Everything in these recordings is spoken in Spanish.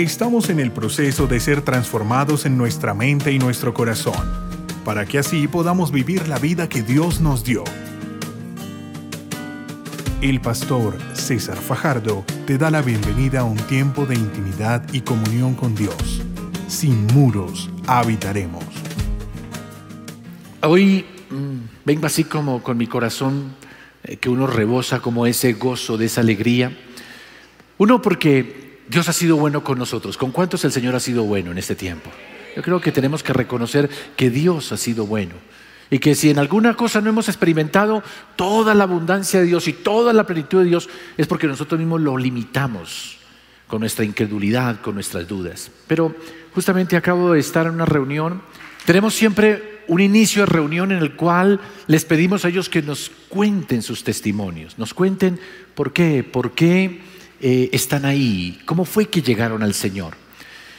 Estamos en el proceso de ser transformados en nuestra mente y nuestro corazón, para que así podamos vivir la vida que Dios nos dio. El pastor César Fajardo te da la bienvenida a un tiempo de intimidad y comunión con Dios. Sin muros habitaremos. Hoy mm, vengo así como con mi corazón eh, que uno rebosa como ese gozo, de esa alegría. Uno porque Dios ha sido bueno con nosotros. ¿Con cuántos el Señor ha sido bueno en este tiempo? Yo creo que tenemos que reconocer que Dios ha sido bueno. Y que si en alguna cosa no hemos experimentado toda la abundancia de Dios y toda la plenitud de Dios, es porque nosotros mismos lo limitamos con nuestra incredulidad, con nuestras dudas. Pero justamente acabo de estar en una reunión. Tenemos siempre un inicio de reunión en el cual les pedimos a ellos que nos cuenten sus testimonios, nos cuenten por qué, por qué eh, están ahí, cómo fue que llegaron al Señor.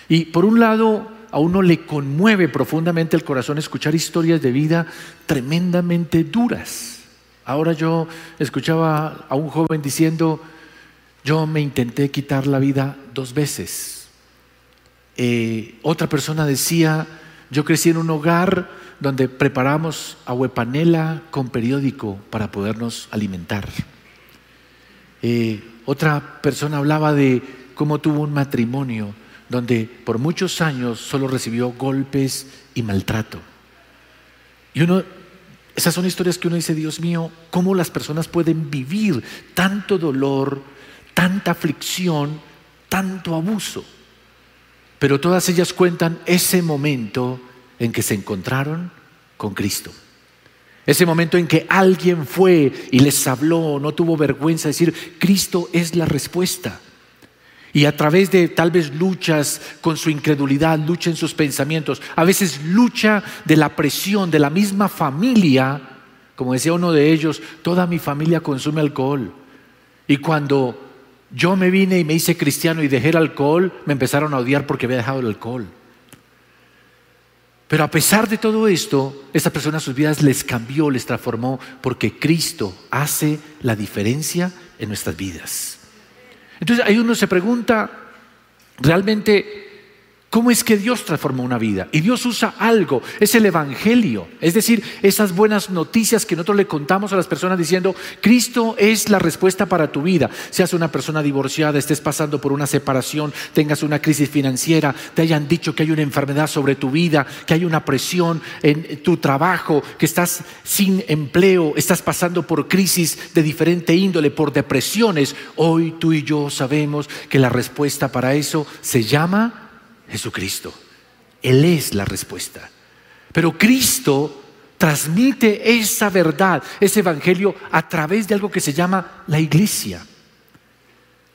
Y por un lado, a uno le conmueve profundamente el corazón escuchar historias de vida tremendamente duras. Ahora yo escuchaba a un joven diciendo, yo me intenté quitar la vida dos veces. Eh, otra persona decía, yo crecí en un hogar donde preparamos aguepanela con periódico para podernos alimentar. Eh, otra persona hablaba de cómo tuvo un matrimonio donde por muchos años solo recibió golpes y maltrato. Y uno, esas son historias que uno dice, Dios mío, ¿cómo las personas pueden vivir tanto dolor, tanta aflicción, tanto abuso. Pero todas ellas cuentan ese momento en que se encontraron con Cristo. Ese momento en que alguien fue y les habló, no tuvo vergüenza de decir, Cristo es la respuesta. Y a través de tal vez luchas con su incredulidad, lucha en sus pensamientos, a veces lucha de la presión de la misma familia, como decía uno de ellos, toda mi familia consume alcohol. Y cuando yo me vine y me hice cristiano y dejé el alcohol, me empezaron a odiar porque había dejado el alcohol. Pero a pesar de todo esto, esta persona sus vidas les cambió, les transformó, porque Cristo hace la diferencia en nuestras vidas. Entonces ahí uno se pregunta, ¿realmente ¿Cómo es que Dios transforma una vida? Y Dios usa algo, es el Evangelio, es decir, esas buenas noticias que nosotros le contamos a las personas diciendo, Cristo es la respuesta para tu vida. Seas una persona divorciada, estés pasando por una separación, tengas una crisis financiera, te hayan dicho que hay una enfermedad sobre tu vida, que hay una presión en tu trabajo, que estás sin empleo, estás pasando por crisis de diferente índole, por depresiones. Hoy tú y yo sabemos que la respuesta para eso se llama Jesucristo. Él es la respuesta. Pero Cristo transmite esa verdad, ese evangelio, a través de algo que se llama la iglesia.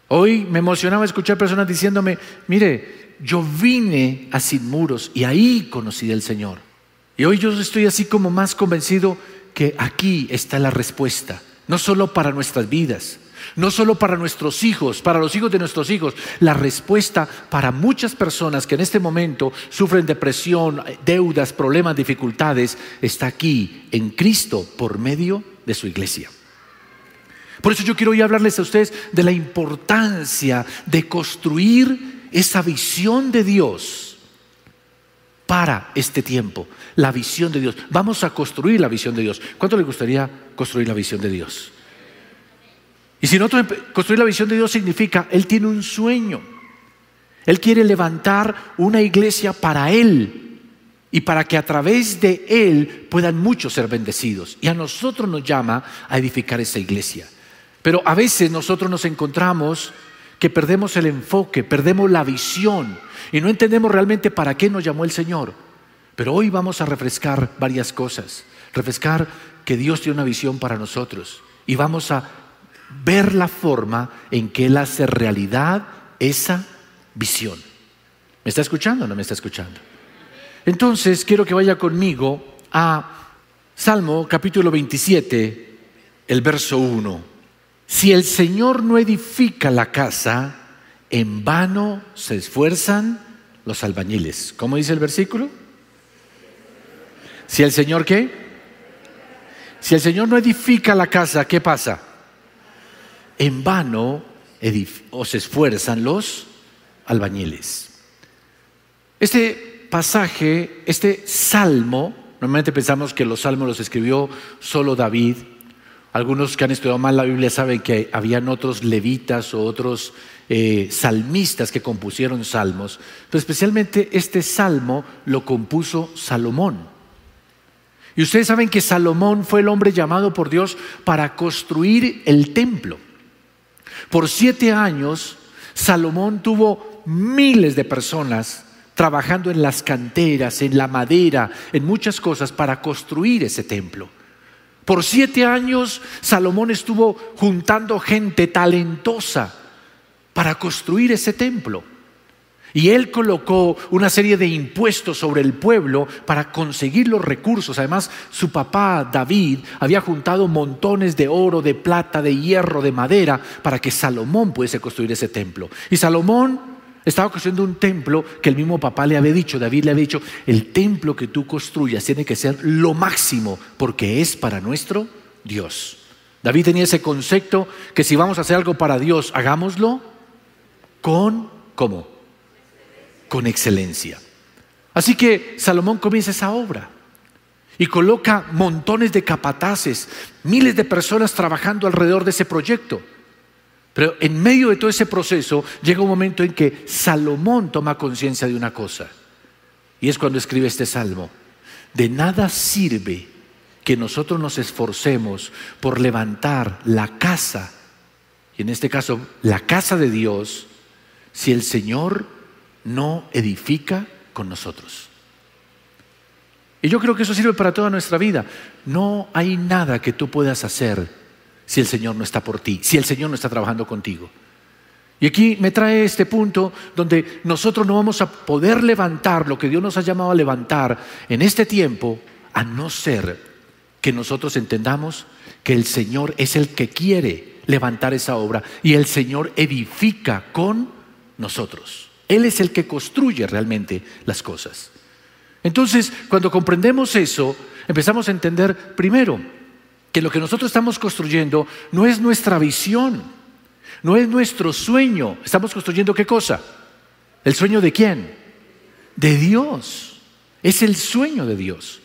Hoy me emocionaba escuchar personas diciéndome, mire, yo vine a Sin Muros y ahí conocí al Señor. Y hoy yo estoy así como más convencido que aquí está la respuesta, no solo para nuestras vidas, no solo para nuestros hijos, para los hijos de nuestros hijos, la respuesta para muchas personas que en este momento sufren depresión, deudas, problemas, dificultades, está aquí en Cristo por medio de su iglesia. Por eso yo quiero hoy hablarles a ustedes de la importancia de construir esa visión de Dios para este tiempo, la visión de Dios. Vamos a construir la visión de Dios. ¿Cuánto le gustaría construir la visión de Dios? Y si nosotros construir la visión de Dios significa, Él tiene un sueño. Él quiere levantar una iglesia para Él y para que a través de Él puedan muchos ser bendecidos. Y a nosotros nos llama a edificar esa iglesia. Pero a veces nosotros nos encontramos que perdemos el enfoque, perdemos la visión y no entendemos realmente para qué nos llamó el Señor. Pero hoy vamos a refrescar varias cosas. Refrescar que Dios tiene una visión para nosotros y vamos a ver la forma en que Él hace realidad esa visión. ¿Me está escuchando o no me está escuchando? Entonces quiero que vaya conmigo a Salmo capítulo 27, el verso 1. Si el Señor no edifica la casa, en vano se esfuerzan los albañiles. ¿Cómo dice el versículo? Si el Señor qué? Si el Señor no edifica la casa, ¿qué pasa? En vano o se esfuerzan los albañiles. Este pasaje, este salmo, normalmente pensamos que los salmos los escribió solo David. Algunos que han estudiado mal la Biblia saben que habían otros levitas o otros eh, salmistas que compusieron salmos, pero especialmente este salmo lo compuso Salomón. Y ustedes saben que Salomón fue el hombre llamado por Dios para construir el templo. Por siete años, Salomón tuvo miles de personas trabajando en las canteras, en la madera, en muchas cosas para construir ese templo. Por siete años, Salomón estuvo juntando gente talentosa para construir ese templo. Y él colocó una serie de impuestos sobre el pueblo para conseguir los recursos. Además, su papá David había juntado montones de oro, de plata, de hierro, de madera para que Salomón pudiese construir ese templo. Y Salomón estaba construyendo un templo que el mismo papá le había dicho, David le había dicho, el templo que tú construyas tiene que ser lo máximo porque es para nuestro Dios. David tenía ese concepto que si vamos a hacer algo para Dios, hagámoslo con, ¿cómo? Con excelencia. Así que Salomón comienza esa obra y coloca montones de capataces, miles de personas trabajando alrededor de ese proyecto. Pero en medio de todo ese proceso llega un momento en que Salomón toma conciencia de una cosa. Y es cuando escribe este salmo. De nada sirve que nosotros nos esforcemos por levantar la casa, y en este caso la casa de Dios, si el Señor no edifica con nosotros. Y yo creo que eso sirve para toda nuestra vida. No hay nada que tú puedas hacer si el Señor no está por ti, si el Señor no está trabajando contigo. Y aquí me trae este punto donde nosotros no vamos a poder levantar lo que Dios nos ha llamado a levantar en este tiempo, a no ser que nosotros entendamos que el Señor es el que quiere levantar esa obra y el Señor edifica con nosotros. Él es el que construye realmente las cosas. Entonces, cuando comprendemos eso, empezamos a entender primero que lo que nosotros estamos construyendo no es nuestra visión, no es nuestro sueño. Estamos construyendo qué cosa? ¿El sueño de quién? De Dios. Es el sueño de Dios.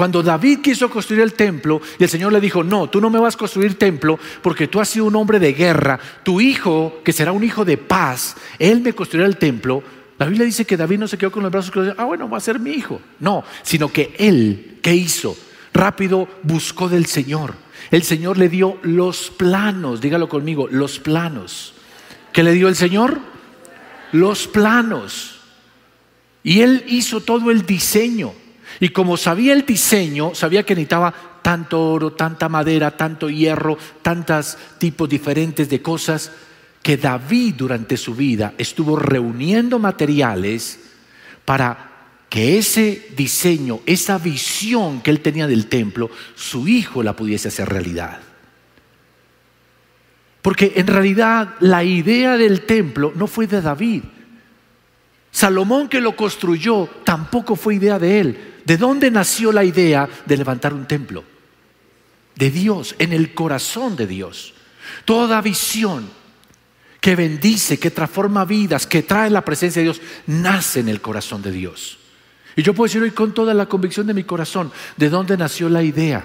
Cuando David quiso construir el templo y el Señor le dijo, no, tú no me vas a construir templo porque tú has sido un hombre de guerra, tu hijo, que será un hijo de paz, él me construirá el templo. La Biblia dice que David no se quedó con los brazos cruzados, ah, bueno, va a ser mi hijo. No, sino que él, ¿qué hizo? Rápido buscó del Señor. El Señor le dio los planos, dígalo conmigo, los planos. ¿Qué le dio el Señor? Los planos. Y él hizo todo el diseño. Y como sabía el diseño, sabía que necesitaba tanto oro, tanta madera, tanto hierro, tantos tipos diferentes de cosas, que David durante su vida estuvo reuniendo materiales para que ese diseño, esa visión que él tenía del templo, su hijo la pudiese hacer realidad. Porque en realidad la idea del templo no fue de David. Salomón que lo construyó tampoco fue idea de él. ¿De dónde nació la idea de levantar un templo? De Dios, en el corazón de Dios. Toda visión que bendice, que transforma vidas, que trae la presencia de Dios, nace en el corazón de Dios. Y yo puedo decir hoy con toda la convicción de mi corazón, ¿de dónde nació la idea?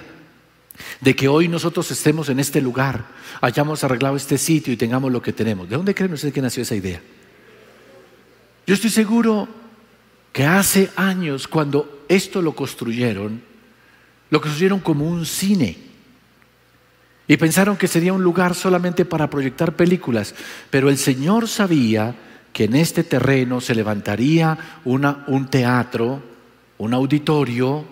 De que hoy nosotros estemos en este lugar, hayamos arreglado este sitio y tengamos lo que tenemos. ¿De dónde creen ustedes que nació esa idea? Yo estoy seguro que hace años cuando esto lo construyeron, lo construyeron como un cine. Y pensaron que sería un lugar solamente para proyectar películas, pero el Señor sabía que en este terreno se levantaría un teatro, un auditorio,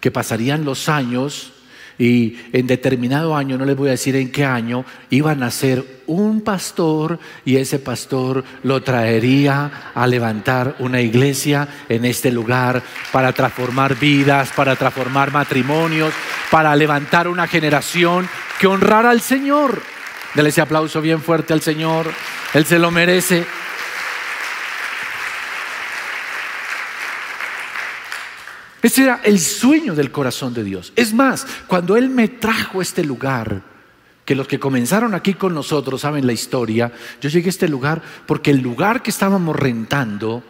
que pasarían los años y en determinado año, no les voy a decir en qué año, iba a nacer un pastor y ese pastor lo traería a levantar una iglesia en este lugar para transformar vidas, para transformar matrimonios, para levantar una generación que honrara al Señor. Dele ese aplauso bien fuerte al Señor, Él se lo merece. Ese era el sueño del corazón de Dios. Es más, cuando Él me trajo a este lugar, que los que comenzaron aquí con nosotros saben la historia. Yo llegué a este lugar porque el lugar que estábamos rentando,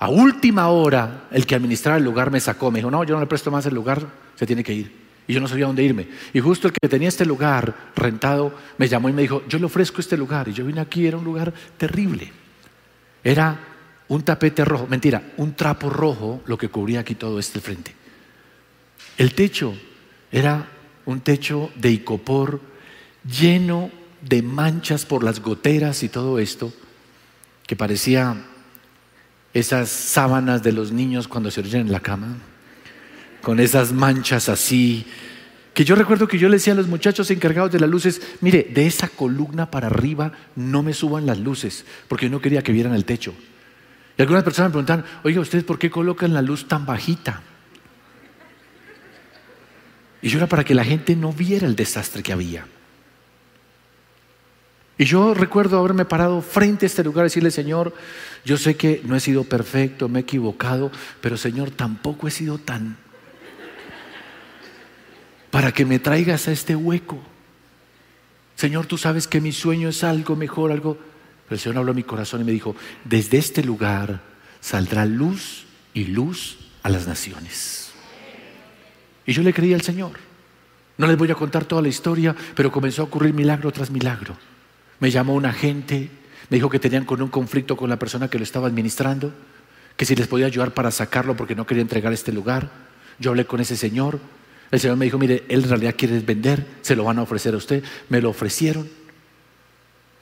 a última hora, el que administraba el lugar me sacó, me dijo, no, yo no le presto más el lugar, se tiene que ir. Y yo no sabía dónde irme. Y justo el que tenía este lugar rentado me llamó y me dijo, yo le ofrezco este lugar. Y yo vine aquí, era un lugar terrible. Era un tapete rojo, mentira, un trapo rojo lo que cubría aquí todo este frente. El techo era un techo de icopor lleno de manchas por las goteras y todo esto, que parecía esas sábanas de los niños cuando se oyen en la cama, con esas manchas así, que yo recuerdo que yo le decía a los muchachos encargados de las luces, mire, de esa columna para arriba no me suban las luces, porque yo no quería que vieran el techo. Y algunas personas me preguntan, oiga, ¿ustedes por qué colocan la luz tan bajita? Y yo era para que la gente no viera el desastre que había. Y yo recuerdo haberme parado frente a este lugar y decirle, Señor, yo sé que no he sido perfecto, me he equivocado, pero Señor, tampoco he sido tan para que me traigas a este hueco. Señor, tú sabes que mi sueño es algo mejor, algo... El Señor habló a mi corazón y me dijo, desde este lugar saldrá luz y luz a las naciones. Y yo le creí al Señor. No les voy a contar toda la historia, pero comenzó a ocurrir milagro tras milagro. Me llamó un agente, me dijo que tenían con un conflicto con la persona que lo estaba administrando, que si les podía ayudar para sacarlo porque no quería entregar este lugar. Yo hablé con ese señor. El señor me dijo, mire, él en realidad quiere vender, se lo van a ofrecer a usted. Me lo ofrecieron.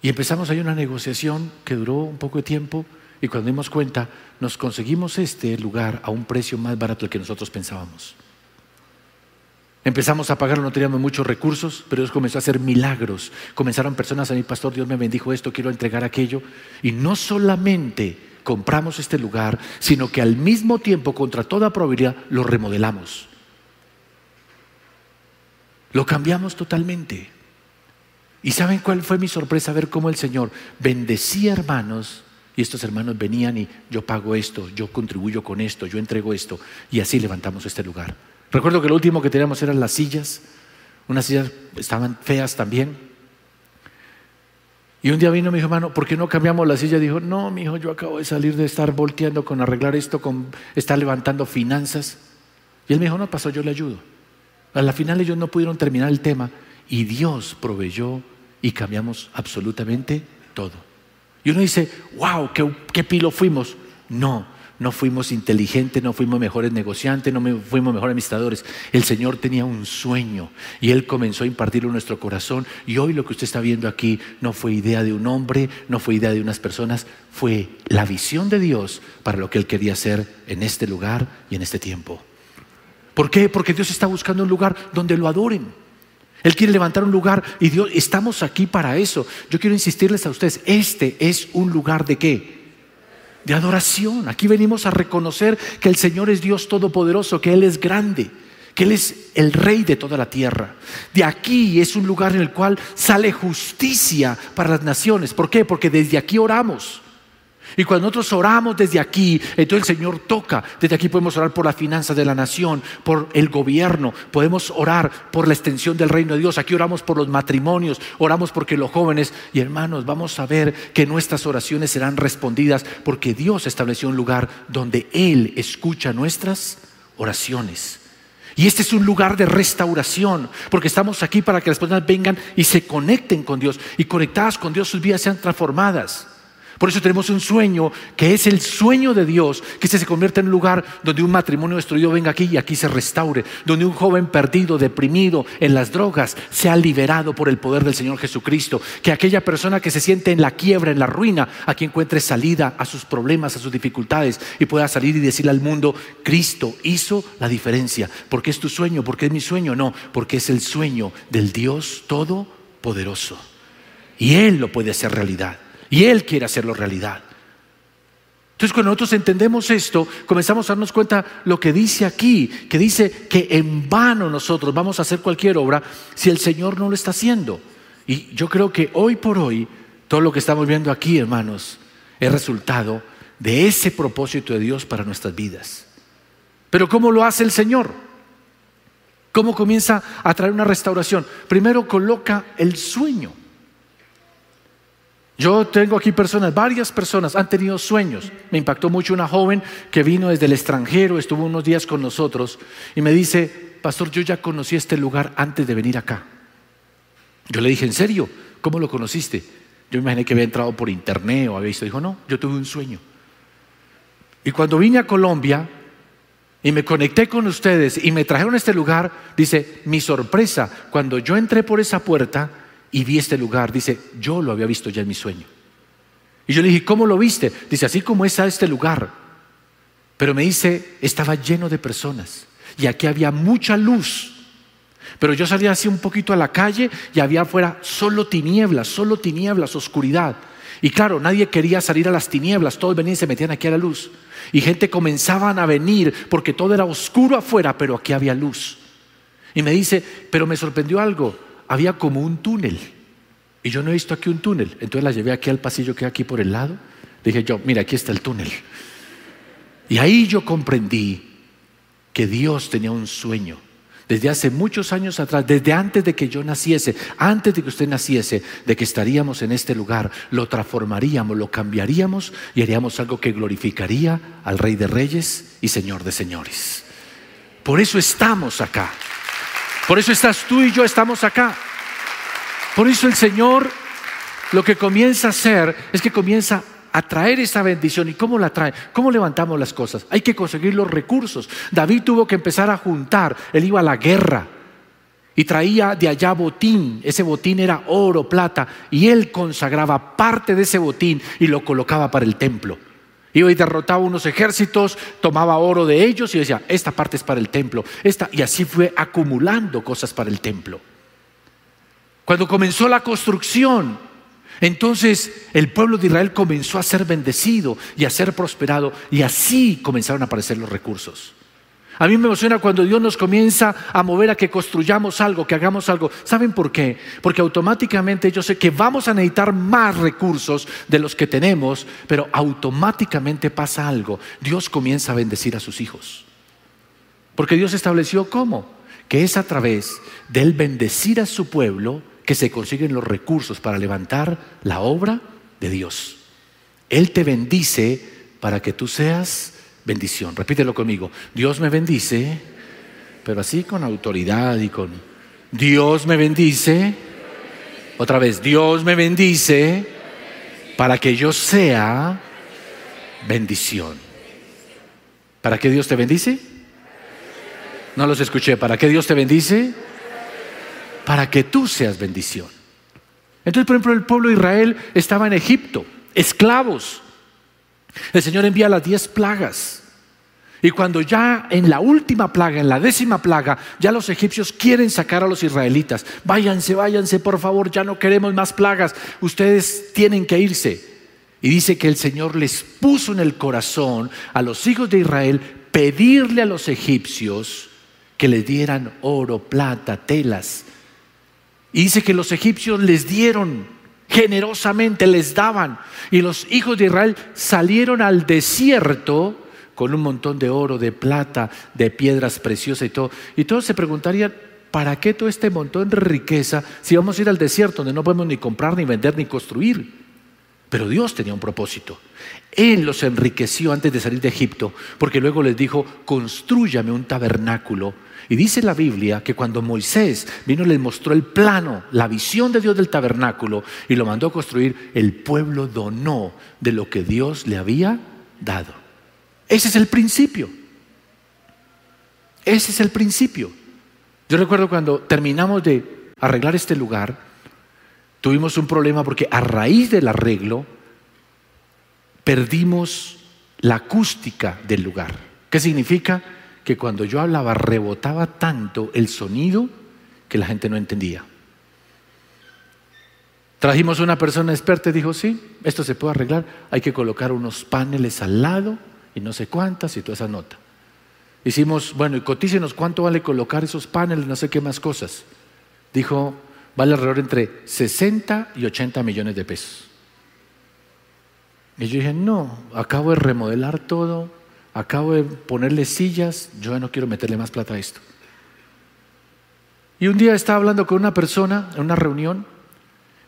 Y empezamos ahí una negociación que duró un poco de tiempo y cuando dimos cuenta nos conseguimos este lugar a un precio más barato del que nosotros pensábamos. Empezamos a pagarlo, no teníamos muchos recursos, pero Dios comenzó a hacer milagros. Comenzaron personas a mi pastor, Dios me bendijo esto, quiero entregar aquello. Y no solamente compramos este lugar, sino que al mismo tiempo, contra toda probabilidad, lo remodelamos. Lo cambiamos totalmente. ¿Y saben cuál fue mi sorpresa? Ver cómo el Señor bendecía hermanos y estos hermanos venían y yo pago esto, yo contribuyo con esto, yo entrego esto y así levantamos este lugar. Recuerdo que lo último que teníamos eran las sillas. Unas sillas estaban feas también. Y un día vino mi hermano, ¿por qué no cambiamos la silla? Dijo, no, mi hijo, yo acabo de salir de estar volteando con arreglar esto, con estar levantando finanzas. Y él me dijo, no pasó, yo le ayudo. A la final ellos no pudieron terminar el tema y Dios proveyó y cambiamos absolutamente todo. Y uno dice, wow, qué, qué pilo fuimos. No, no fuimos inteligentes, no fuimos mejores negociantes, no fuimos mejores administradores. El Señor tenía un sueño y Él comenzó a impartirlo en nuestro corazón. Y hoy lo que usted está viendo aquí no fue idea de un hombre, no fue idea de unas personas, fue la visión de Dios para lo que Él quería hacer en este lugar y en este tiempo. ¿Por qué? Porque Dios está buscando un lugar donde lo adoren. Él quiere levantar un lugar y Dios, estamos aquí para eso. Yo quiero insistirles a ustedes, este es un lugar de qué? de adoración. Aquí venimos a reconocer que el Señor es Dios todopoderoso, que Él es grande, que Él es el rey de toda la tierra. De aquí es un lugar en el cual sale justicia para las naciones. ¿Por qué? Porque desde aquí oramos. Y cuando nosotros oramos desde aquí, entonces el Señor toca. Desde aquí podemos orar por las finanzas de la nación, por el gobierno, podemos orar por la extensión del reino de Dios. Aquí oramos por los matrimonios, oramos porque los jóvenes y hermanos, vamos a ver que nuestras oraciones serán respondidas porque Dios estableció un lugar donde Él escucha nuestras oraciones. Y este es un lugar de restauración, porque estamos aquí para que las personas vengan y se conecten con Dios y conectadas con Dios sus vidas sean transformadas. Por eso tenemos un sueño que es el sueño de Dios, que se convierte en un lugar donde un matrimonio destruido venga aquí y aquí se restaure, donde un joven perdido, deprimido en las drogas, sea liberado por el poder del Señor Jesucristo, que aquella persona que se siente en la quiebra, en la ruina, aquí encuentre salida a sus problemas, a sus dificultades y pueda salir y decirle al mundo, Cristo hizo la diferencia, porque es tu sueño, porque es mi sueño, no, porque es el sueño del Dios Todopoderoso. Y Él lo puede hacer realidad. Y Él quiere hacerlo realidad. Entonces cuando nosotros entendemos esto, comenzamos a darnos cuenta lo que dice aquí, que dice que en vano nosotros vamos a hacer cualquier obra si el Señor no lo está haciendo. Y yo creo que hoy por hoy, todo lo que estamos viendo aquí, hermanos, es resultado de ese propósito de Dios para nuestras vidas. Pero ¿cómo lo hace el Señor? ¿Cómo comienza a traer una restauración? Primero coloca el sueño. Yo tengo aquí personas, varias personas han tenido sueños. Me impactó mucho una joven que vino desde el extranjero, estuvo unos días con nosotros y me dice, pastor, yo ya conocí este lugar antes de venir acá. Yo le dije, ¿en serio? ¿Cómo lo conociste? Yo imaginé que había entrado por internet o había visto. Dijo, no, yo tuve un sueño. Y cuando vine a Colombia y me conecté con ustedes y me trajeron a este lugar, dice, mi sorpresa, cuando yo entré por esa puerta y vi este lugar, dice, yo lo había visto ya en mi sueño. Y yo le dije, ¿cómo lo viste? Dice, así como es a este lugar. Pero me dice, estaba lleno de personas y aquí había mucha luz. Pero yo salía así un poquito a la calle y había afuera solo tinieblas, solo tinieblas, oscuridad. Y claro, nadie quería salir a las tinieblas, todos venían y se metían aquí a la luz. Y gente comenzaban a venir porque todo era oscuro afuera, pero aquí había luz. Y me dice, pero me sorprendió algo, había como un túnel. Y yo no he visto aquí un túnel. Entonces la llevé aquí al pasillo que hay aquí por el lado. Dije yo, mira, aquí está el túnel. Y ahí yo comprendí que Dios tenía un sueño desde hace muchos años atrás, desde antes de que yo naciese, antes de que usted naciese, de que estaríamos en este lugar, lo transformaríamos, lo cambiaríamos y haríamos algo que glorificaría al Rey de Reyes y Señor de Señores. Por eso estamos acá. Por eso estás tú y yo estamos acá. Por eso el Señor lo que comienza a hacer es que comienza atraer esa bendición. ¿Y cómo la trae? ¿Cómo levantamos las cosas? Hay que conseguir los recursos. David tuvo que empezar a juntar. Él iba a la guerra y traía de allá botín. Ese botín era oro, plata. Y él consagraba parte de ese botín y lo colocaba para el templo. Iba y derrotaba unos ejércitos, tomaba oro de ellos y decía, esta parte es para el templo. Esta, y así fue acumulando cosas para el templo. Cuando comenzó la construcción, entonces el pueblo de Israel comenzó a ser bendecido y a ser prosperado y así comenzaron a aparecer los recursos. A mí me emociona cuando Dios nos comienza a mover a que construyamos algo, que hagamos algo. ¿Saben por qué? Porque automáticamente yo sé que vamos a necesitar más recursos de los que tenemos, pero automáticamente pasa algo. Dios comienza a bendecir a sus hijos. Porque Dios estableció cómo? Que es a través del bendecir a su pueblo que se consiguen los recursos para levantar la obra de Dios. Él te bendice para que tú seas bendición. Repítelo conmigo. Dios me bendice, pero así con autoridad y con Dios me bendice. Otra vez, Dios me bendice para que yo sea bendición. ¿Para qué Dios te bendice? No los escuché. ¿Para qué Dios te bendice? para que tú seas bendición. Entonces, por ejemplo, el pueblo de Israel estaba en Egipto, esclavos. El Señor envía las diez plagas. Y cuando ya en la última plaga, en la décima plaga, ya los egipcios quieren sacar a los israelitas. Váyanse, váyanse, por favor, ya no queremos más plagas. Ustedes tienen que irse. Y dice que el Señor les puso en el corazón a los hijos de Israel pedirle a los egipcios que les dieran oro, plata, telas, y dice que los egipcios les dieron generosamente, les daban. Y los hijos de Israel salieron al desierto con un montón de oro, de plata, de piedras preciosas y todo. Y todos se preguntarían, ¿para qué todo este montón de riqueza si vamos a ir al desierto donde no podemos ni comprar, ni vender, ni construir? Pero Dios tenía un propósito. Él los enriqueció antes de salir de Egipto, porque luego les dijo, construyame un tabernáculo y dice la Biblia que cuando Moisés vino les mostró el plano, la visión de Dios del tabernáculo y lo mandó a construir, el pueblo donó de lo que Dios le había dado. Ese es el principio. Ese es el principio. Yo recuerdo cuando terminamos de arreglar este lugar, tuvimos un problema porque a raíz del arreglo perdimos la acústica del lugar. ¿Qué significa? Que cuando yo hablaba rebotaba tanto el sonido que la gente no entendía. Trajimos una persona experta y dijo, sí, esto se puede arreglar, hay que colocar unos paneles al lado y no sé cuántas y toda esa nota. Hicimos, bueno, y cotícenos cuánto vale colocar esos paneles, no sé qué más cosas. Dijo, vale alrededor entre 60 y 80 millones de pesos. Y yo dije, no, acabo de remodelar todo, acabo de ponerle sillas, yo no quiero meterle más plata a esto. Y un día estaba hablando con una persona en una reunión,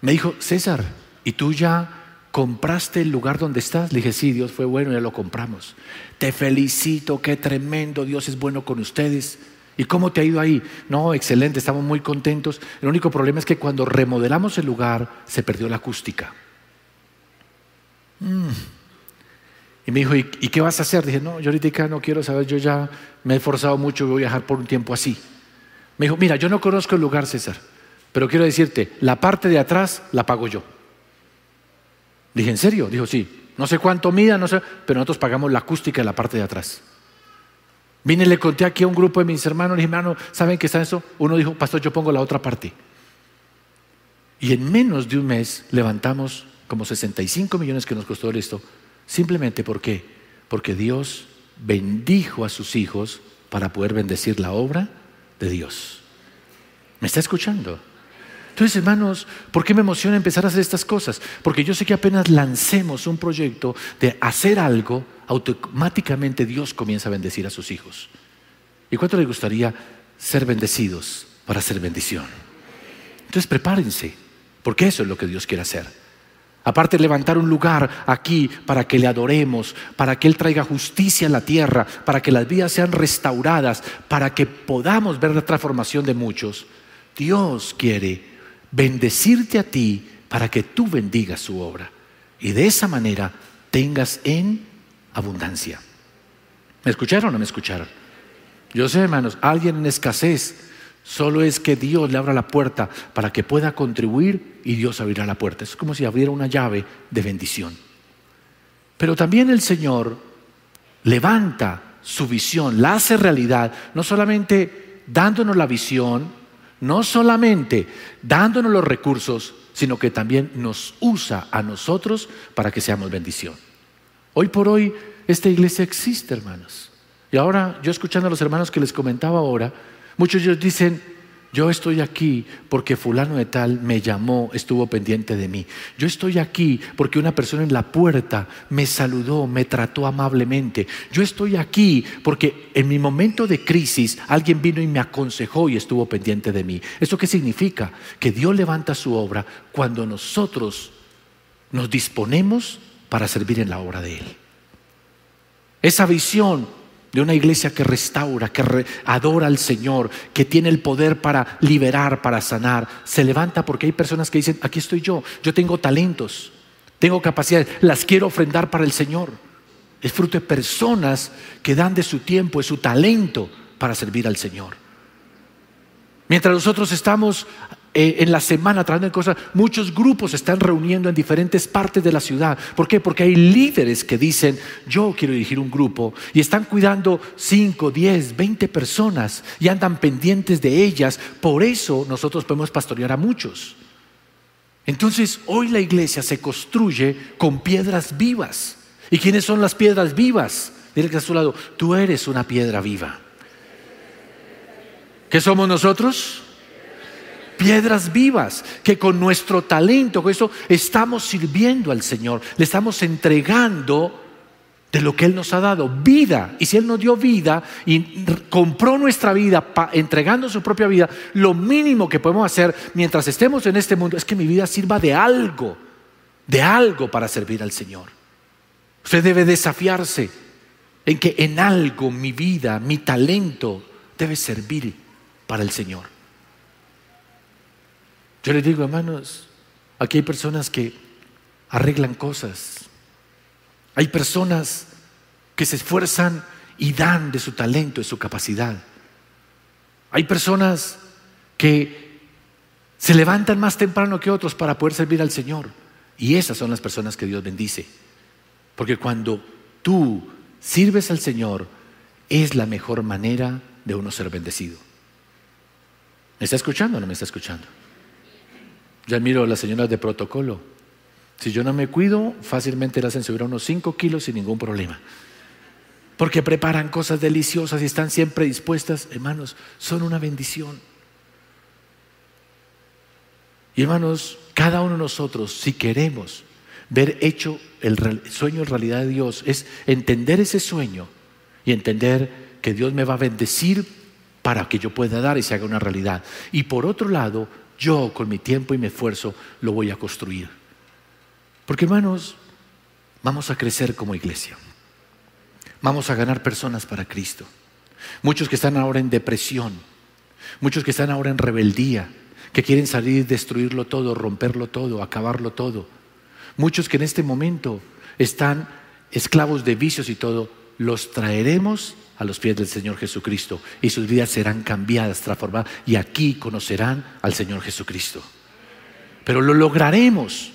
me dijo, César, ¿y tú ya compraste el lugar donde estás? Le dije, sí, Dios fue bueno, ya lo compramos. Te felicito, qué tremendo, Dios es bueno con ustedes. ¿Y cómo te ha ido ahí? No, excelente, estamos muy contentos. El único problema es que cuando remodelamos el lugar se perdió la acústica. Mm. Y me dijo, ¿y, qué vas a hacer? Dije, no, yo ahorita no quiero saber, yo ya me he esforzado mucho voy a viajar por un tiempo así. Me dijo, mira, yo no conozco el lugar, César, pero quiero decirte, la parte de atrás la pago yo. Dije, ¿en serio? Dijo, sí. No sé cuánto mida, no sé, pero nosotros pagamos la acústica de la parte de atrás. Vine y le conté aquí a un grupo de mis hermanos, dije, hermano, ¿saben qué está eso? Uno dijo, pastor, yo pongo la otra parte. Y en menos de un mes levantamos como 65 millones que nos costó esto, simplemente porque porque Dios bendijo a sus hijos para poder bendecir la obra de Dios. ¿Me está escuchando? Entonces, hermanos, ¿por qué me emociona empezar a hacer estas cosas? Porque yo sé que apenas lancemos un proyecto de hacer algo, automáticamente Dios comienza a bendecir a sus hijos. ¿Y cuánto le gustaría ser bendecidos para hacer bendición? Entonces, prepárense, porque eso es lo que Dios quiere hacer. Aparte levantar un lugar aquí para que le adoremos, para que Él traiga justicia a la tierra, para que las vidas sean restauradas, para que podamos ver la transformación de muchos. Dios quiere bendecirte a ti para que tú bendigas su obra y de esa manera tengas en abundancia. ¿Me escucharon o no me escucharon? Yo sé, hermanos, alguien en escasez Solo es que Dios le abra la puerta para que pueda contribuir y Dios abrirá la puerta. Es como si abriera una llave de bendición. Pero también el Señor levanta su visión, la hace realidad, no solamente dándonos la visión, no solamente dándonos los recursos, sino que también nos usa a nosotros para que seamos bendición. Hoy por hoy esta iglesia existe, hermanos. Y ahora yo escuchando a los hermanos que les comentaba ahora, Muchos de ellos dicen, yo estoy aquí porque fulano de tal me llamó, estuvo pendiente de mí. Yo estoy aquí porque una persona en la puerta me saludó, me trató amablemente. Yo estoy aquí porque en mi momento de crisis alguien vino y me aconsejó y estuvo pendiente de mí. ¿Esto qué significa? Que Dios levanta su obra cuando nosotros nos disponemos para servir en la obra de Él. Esa visión de una iglesia que restaura, que adora al Señor, que tiene el poder para liberar, para sanar, se levanta porque hay personas que dicen, aquí estoy yo, yo tengo talentos, tengo capacidades, las quiero ofrendar para el Señor. Es fruto de personas que dan de su tiempo, de su talento para servir al Señor. Mientras nosotros estamos eh, en la semana tratando de cosas, muchos grupos están reuniendo en diferentes partes de la ciudad. ¿Por qué? Porque hay líderes que dicen, yo quiero dirigir un grupo y están cuidando 5, 10, 20 personas y andan pendientes de ellas. Por eso nosotros podemos pastorear a muchos. Entonces, hoy la iglesia se construye con piedras vivas. ¿Y quiénes son las piedras vivas? Dile que a su lado, tú eres una piedra viva. ¿Qué somos nosotros? Piedras vivas, que con nuestro talento, con eso estamos sirviendo al Señor, le estamos entregando de lo que Él nos ha dado, vida. Y si Él nos dio vida y compró nuestra vida entregando su propia vida, lo mínimo que podemos hacer mientras estemos en este mundo es que mi vida sirva de algo, de algo para servir al Señor. Usted debe desafiarse en que en algo mi vida, mi talento debe servir para el Señor. Yo les digo, hermanos, aquí hay personas que arreglan cosas. Hay personas que se esfuerzan y dan de su talento, de su capacidad. Hay personas que se levantan más temprano que otros para poder servir al Señor. Y esas son las personas que Dios bendice. Porque cuando tú sirves al Señor, es la mejor manera de uno ser bendecido. ¿Me está escuchando o no me está escuchando? Ya miro a las señoras de protocolo. Si yo no me cuido, fácilmente las hacen subir unos 5 kilos sin ningún problema. Porque preparan cosas deliciosas y están siempre dispuestas. Hermanos, son una bendición. Y hermanos, cada uno de nosotros, si queremos ver hecho el sueño en realidad de Dios, es entender ese sueño y entender que Dios me va a bendecir para que yo pueda dar y se haga una realidad. Y por otro lado, yo con mi tiempo y mi esfuerzo lo voy a construir. Porque hermanos, vamos a crecer como iglesia. Vamos a ganar personas para Cristo. Muchos que están ahora en depresión, muchos que están ahora en rebeldía, que quieren salir, destruirlo todo, romperlo todo, acabarlo todo. Muchos que en este momento están esclavos de vicios y todo, los traeremos a los pies del Señor Jesucristo y sus vidas serán cambiadas, transformadas y aquí conocerán al Señor Jesucristo. Pero lo lograremos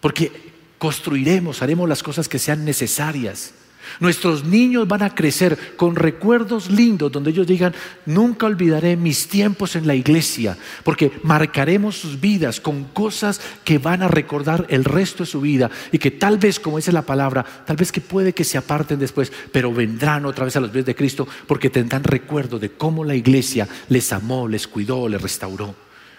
porque construiremos, haremos las cosas que sean necesarias. Nuestros niños van a crecer con recuerdos lindos donde ellos digan, nunca olvidaré mis tiempos en la iglesia, porque marcaremos sus vidas con cosas que van a recordar el resto de su vida y que tal vez, como dice la palabra, tal vez que puede que se aparten después, pero vendrán otra vez a los pies de Cristo porque tendrán recuerdo de cómo la iglesia les amó, les cuidó, les restauró.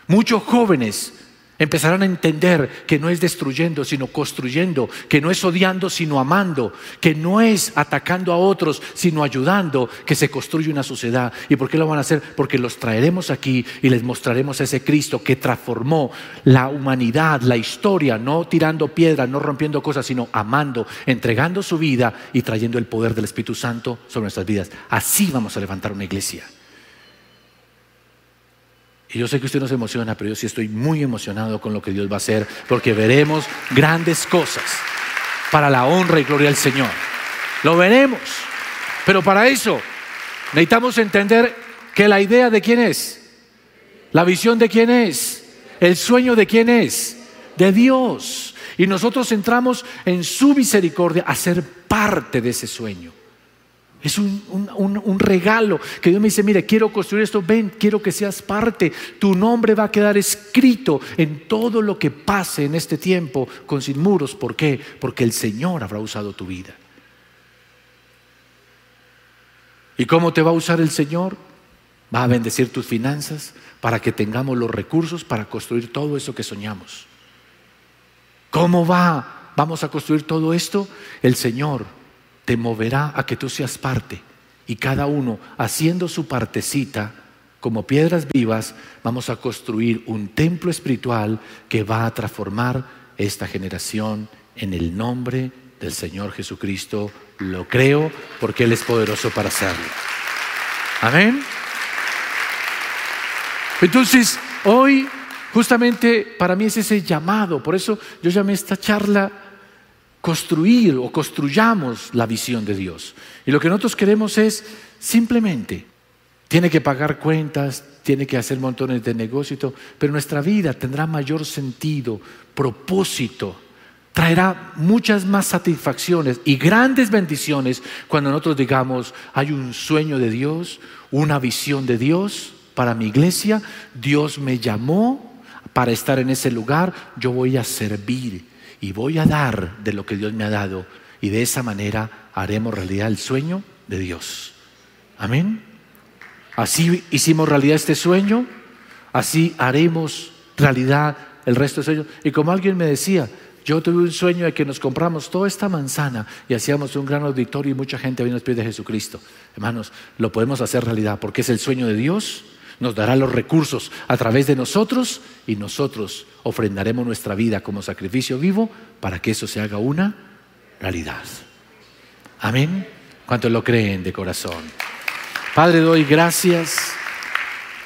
Muchos jóvenes Empezarán a entender que no es destruyendo, sino construyendo, que no es odiando, sino amando, que no es atacando a otros, sino ayudando, que se construye una sociedad. ¿Y por qué lo van a hacer? Porque los traeremos aquí y les mostraremos a ese Cristo que transformó la humanidad, la historia, no tirando piedras, no rompiendo cosas, sino amando, entregando su vida y trayendo el poder del Espíritu Santo sobre nuestras vidas. Así vamos a levantar una iglesia. Y yo sé que usted no se emociona, pero yo sí estoy muy emocionado con lo que Dios va a hacer, porque veremos grandes cosas para la honra y gloria del Señor. Lo veremos. Pero para eso necesitamos entender que la idea de quién es, la visión de quién es, el sueño de quién es, de Dios. Y nosotros entramos en su misericordia a ser parte de ese sueño. Es un, regalo que Dios me dice, mire, quiero construir esto, ven, quiero que seas parte. Tu nombre va a quedar escrito en todo lo que pase en este tiempo con sin muros. ¿Por qué? Porque el Señor habrá usado tu vida. ¿Y cómo te va a usar el Señor? Va a bendecir tus finanzas para que tengamos los recursos para construir todo eso que soñamos. ¿Cómo va? Vamos a construir todo esto. El Señor te moverá a que tú seas parte. Y cada uno haciendo su partecita, como piedras vivas, vamos a construir un templo espiritual que va a transformar esta generación en el nombre del Señor Jesucristo. Lo creo porque Él es poderoso para hacerlo. Amén. Entonces, hoy justamente para mí es ese llamado. Por eso yo llamé esta charla construir o construyamos la visión de Dios. Y lo que nosotros queremos es simplemente, tiene que pagar cuentas, tiene que hacer montones de negocio, pero nuestra vida tendrá mayor sentido, propósito, traerá muchas más satisfacciones y grandes bendiciones cuando nosotros digamos, hay un sueño de Dios, una visión de Dios para mi iglesia, Dios me llamó para estar en ese lugar, yo voy a servir y voy a dar de lo que Dios me ha dado y de esa manera haremos realidad el sueño de Dios. Amén. Así hicimos realidad este sueño, así haremos realidad el resto del sueño. Y como alguien me decía, yo tuve un sueño de que nos compramos toda esta manzana y hacíamos un gran auditorio y mucha gente vino a los pies de Jesucristo. Hermanos, lo podemos hacer realidad porque es el sueño de Dios nos dará los recursos a través de nosotros y nosotros ofrendaremos nuestra vida como sacrificio vivo para que eso se haga una realidad. Amén. ¿Cuántos lo creen de corazón? Padre, doy gracias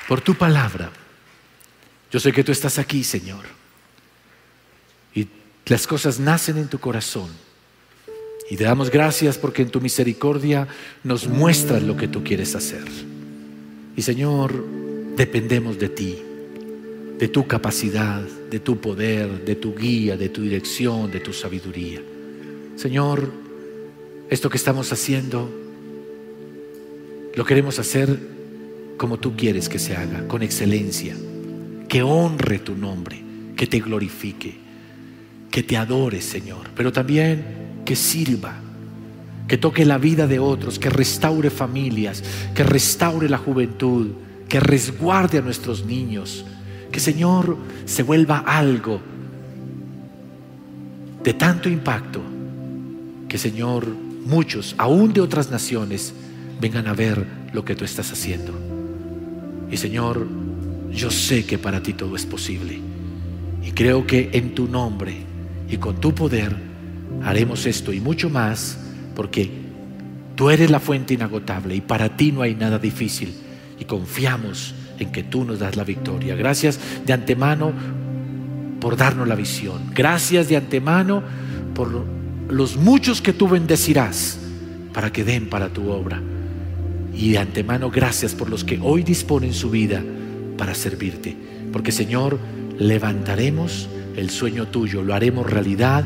por tu palabra. Yo sé que tú estás aquí, Señor. Y las cosas nacen en tu corazón. Y te damos gracias porque en tu misericordia nos muestras lo que tú quieres hacer. Y Señor, dependemos de ti, de tu capacidad, de tu poder, de tu guía, de tu dirección, de tu sabiduría. Señor, esto que estamos haciendo, lo queremos hacer como tú quieres que se haga, con excelencia, que honre tu nombre, que te glorifique, que te adore, Señor, pero también que sirva, que toque la vida de otros, que restaure familias, que restaure la juventud, que resguarde a nuestros niños, que Señor se vuelva algo de tanto impacto, que Señor muchos, aún de otras naciones, vengan a ver lo que tú estás haciendo. Y Señor, yo sé que para ti todo es posible. Y creo que en tu nombre y con tu poder haremos esto y mucho más, porque tú eres la fuente inagotable y para ti no hay nada difícil. Y confiamos en que tú nos das la victoria. Gracias de antemano por darnos la visión. Gracias de antemano por los muchos que tú bendecirás para que den para tu obra. Y de antemano gracias por los que hoy disponen su vida para servirte. Porque Señor, levantaremos el sueño tuyo, lo haremos realidad,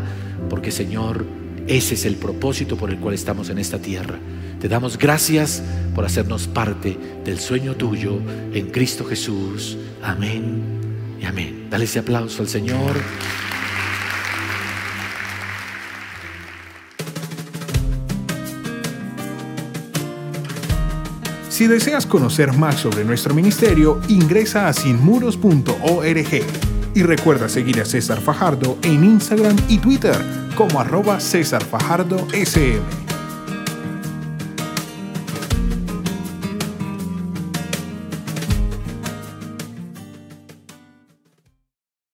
porque Señor, ese es el propósito por el cual estamos en esta tierra. Te damos gracias por hacernos parte del sueño tuyo en Cristo Jesús. Amén y amén. Dale ese aplauso al Señor. Si deseas conocer más sobre nuestro ministerio, ingresa a sinmuros.org y recuerda seguir a César Fajardo en Instagram y Twitter como arroba César SM.